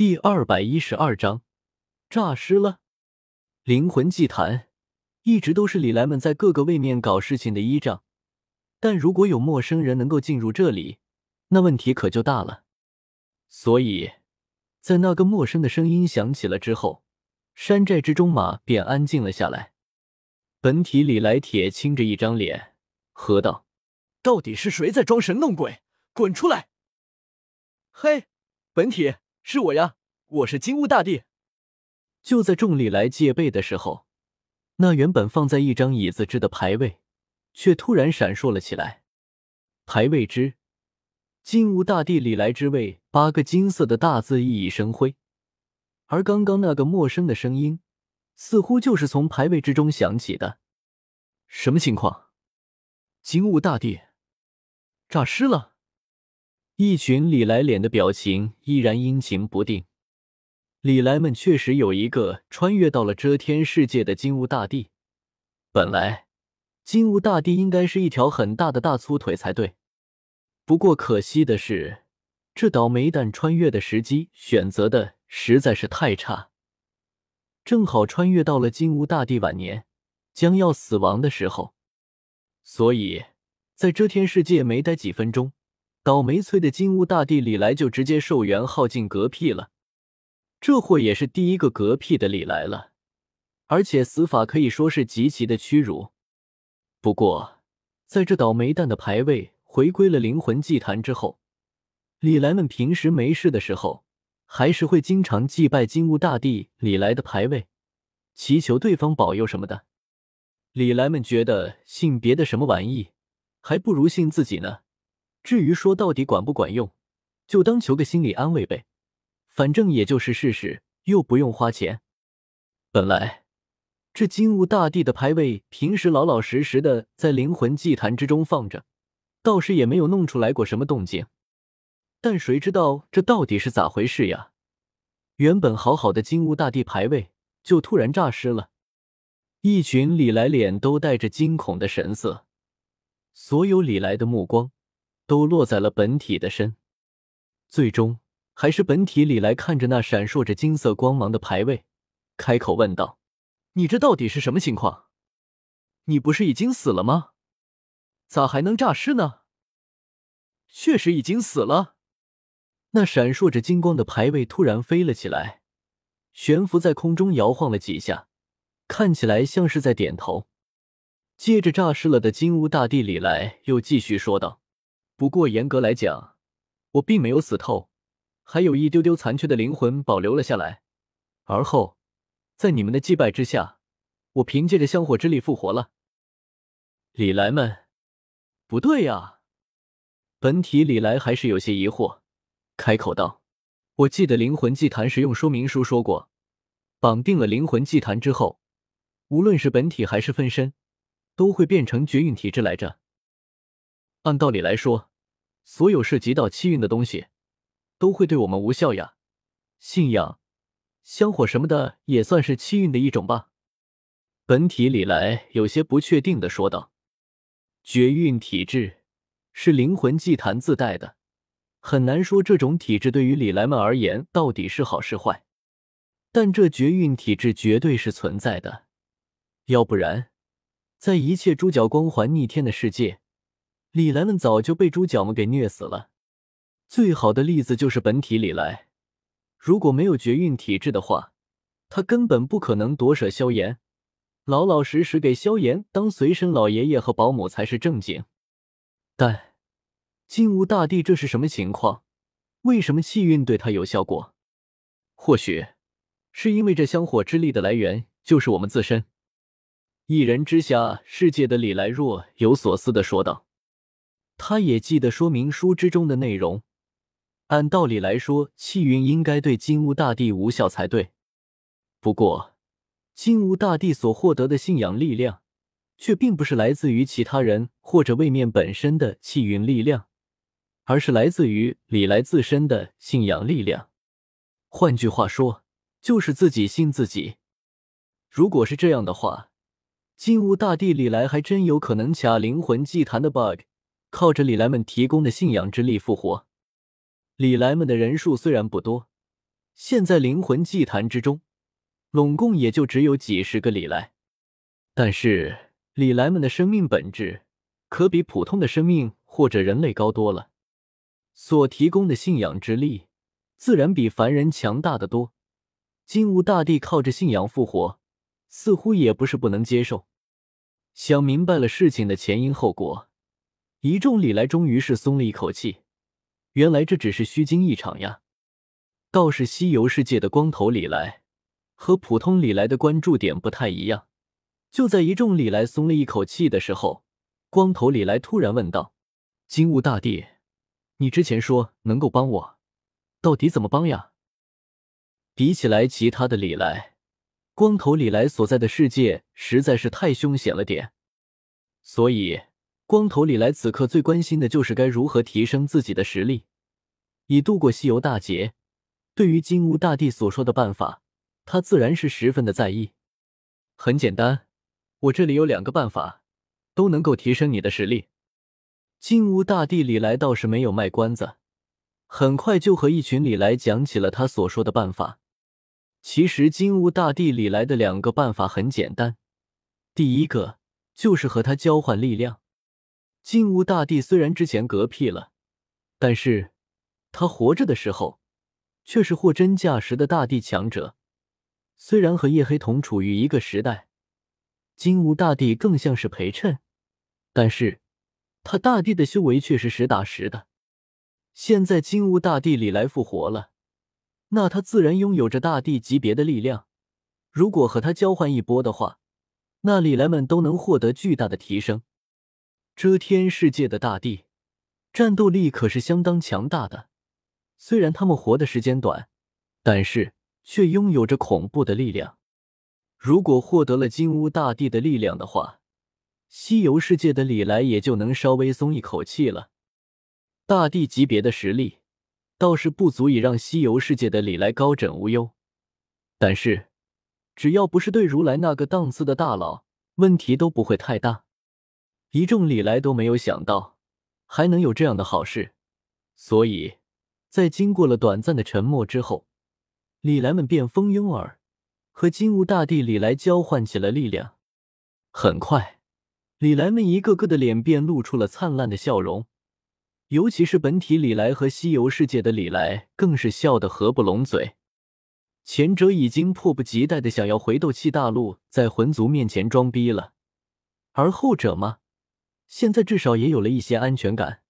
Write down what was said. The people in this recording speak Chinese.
第二百一十二章，诈尸了。灵魂祭坛一直都是李来们在各个位面搞事情的依仗，但如果有陌生人能够进入这里，那问题可就大了。所以，在那个陌生的声音响起了之后，山寨之中马便安静了下来。本体李来铁青着一张脸，喝道：“到底是谁在装神弄鬼？滚出来！”嘿，本体。是我呀，我是金乌大帝。就在众里来戒备的时候，那原本放在一张椅子之的牌位，却突然闪烁了起来。牌位之金乌大帝李来之位，八个金色的大字熠熠生辉。而刚刚那个陌生的声音，似乎就是从牌位之中响起的。什么情况？金乌大帝诈尸了？一群李来脸的表情依然阴晴不定。李来们确实有一个穿越到了遮天世界的金乌大帝。本来金乌大帝应该是一条很大的大粗腿才对，不过可惜的是，这倒霉蛋穿越的时机选择的实在是太差，正好穿越到了金乌大帝晚年将要死亡的时候，所以在遮天世界没待几分钟。倒霉催的金乌大帝李来就直接寿元耗尽嗝屁了，这货也是第一个嗝屁的李来了，而且死法可以说是极其的屈辱。不过，在这倒霉蛋的牌位回归了灵魂祭坛之后，李来们平时没事的时候，还是会经常祭拜金乌大帝李来的牌位，祈求对方保佑什么的。李来们觉得信别的什么玩意，还不如信自己呢。至于说到底管不管用，就当求个心理安慰呗，反正也就是试试，又不用花钱。本来这金乌大帝的牌位平时老老实实的在灵魂祭坛之中放着，倒是也没有弄出来过什么动静。但谁知道这到底是咋回事呀？原本好好的金乌大帝牌位就突然诈尸了，一群李来脸都带着惊恐的神色，所有李来的目光。都落在了本体的身，最终还是本体李来看着那闪烁着金色光芒的牌位，开口问道：“你这到底是什么情况？你不是已经死了吗？咋还能诈尸呢？”确实已经死了。那闪烁着金光的牌位突然飞了起来，悬浮在空中摇晃了几下，看起来像是在点头。接着诈尸了的金乌大帝李来又继续说道。不过严格来讲，我并没有死透，还有一丢丢残缺的灵魂保留了下来。而后，在你们的祭拜之下，我凭借着香火之力复活了。李来们，不对呀！本体李来还是有些疑惑，开口道：“我记得灵魂祭坛使用说明书说过，绑定了灵魂祭坛之后，无论是本体还是分身，都会变成绝运体质来着。按道理来说。”所有涉及到气运的东西，都会对我们无效呀。信仰、香火什么的，也算是气运的一种吧？本体李来有些不确定的说道：“绝运体质是灵魂祭坛自带的，很难说这种体质对于李来们而言到底是好是坏。但这绝运体质绝对是存在的，要不然，在一切猪脚光环逆天的世界。”李来们早就被猪脚们给虐死了。最好的例子就是本体李来，如果没有绝孕体质的话，他根本不可能夺舍萧炎，老老实实给萧炎当随身老爷爷和保姆才是正经。但金乌大帝这是什么情况？为什么气运对他有效果？或许是因为这香火之力的来源就是我们自身。一人之下世界的李来若有所思的说道。他也记得说明书之中的内容。按道理来说，气运应该对金乌大帝无效才对。不过，金乌大帝所获得的信仰力量，却并不是来自于其他人或者位面本身的气运力量，而是来自于李来自身的信仰力量。换句话说，就是自己信自己。如果是这样的话，金乌大帝李来还真有可能卡灵魂祭坛的 bug。靠着李来们提供的信仰之力复活，李来们的人数虽然不多，现在灵魂祭坛之中，拢共也就只有几十个李来。但是李来们的生命本质可比普通的生命或者人类高多了，所提供的信仰之力自然比凡人强大的多。金乌大帝靠着信仰复活，似乎也不是不能接受。想明白了事情的前因后果，一众李来终于是松了一口气。原来这只是虚惊一场呀！倒是西游世界的光头李来和普通李来的关注点不太一样。就在一众李来松了一口气的时候，光头李来突然问道：“金乌大帝，你之前说能够帮我，到底怎么帮呀？”比起来其他的李来，光头李来所在的世界实在是太凶险了点，所以。光头李来此刻最关心的就是该如何提升自己的实力，以度过西游大劫。对于金乌大帝所说的办法，他自然是十分的在意。很简单，我这里有两个办法，都能够提升你的实力。金乌大帝李来倒是没有卖关子，很快就和一群李来讲起了他所说的办法。其实金乌大帝李来的两个办法很简单，第一个就是和他交换力量。金乌大帝虽然之前嗝屁了，但是他活着的时候却是货真价实的大帝强者。虽然和叶黑同处于一个时代，金乌大帝更像是陪衬，但是他大帝的修为却是实打实的。现在金乌大帝李来复活了，那他自然拥有着大帝级别的力量。如果和他交换一波的话，那李来们都能获得巨大的提升。遮天世界的大地，战斗力可是相当强大的。虽然他们活的时间短，但是却拥有着恐怖的力量。如果获得了金乌大帝的力量的话，西游世界的李来也就能稍微松一口气了。大帝级别的实力倒是不足以让西游世界的李来高枕无忧，但是只要不是对如来那个档次的大佬，问题都不会太大。一众李来都没有想到还能有这样的好事，所以，在经过了短暂的沉默之后，李来们便蜂拥而和金乌大帝李来交换起了力量。很快，李来们一个个的脸便露出了灿烂的笑容，尤其是本体李来和西游世界的李来，更是笑得合不拢嘴。前者已经迫不及待的想要回斗气大陆，在魂族面前装逼了，而后者嘛。现在至少也有了一些安全感。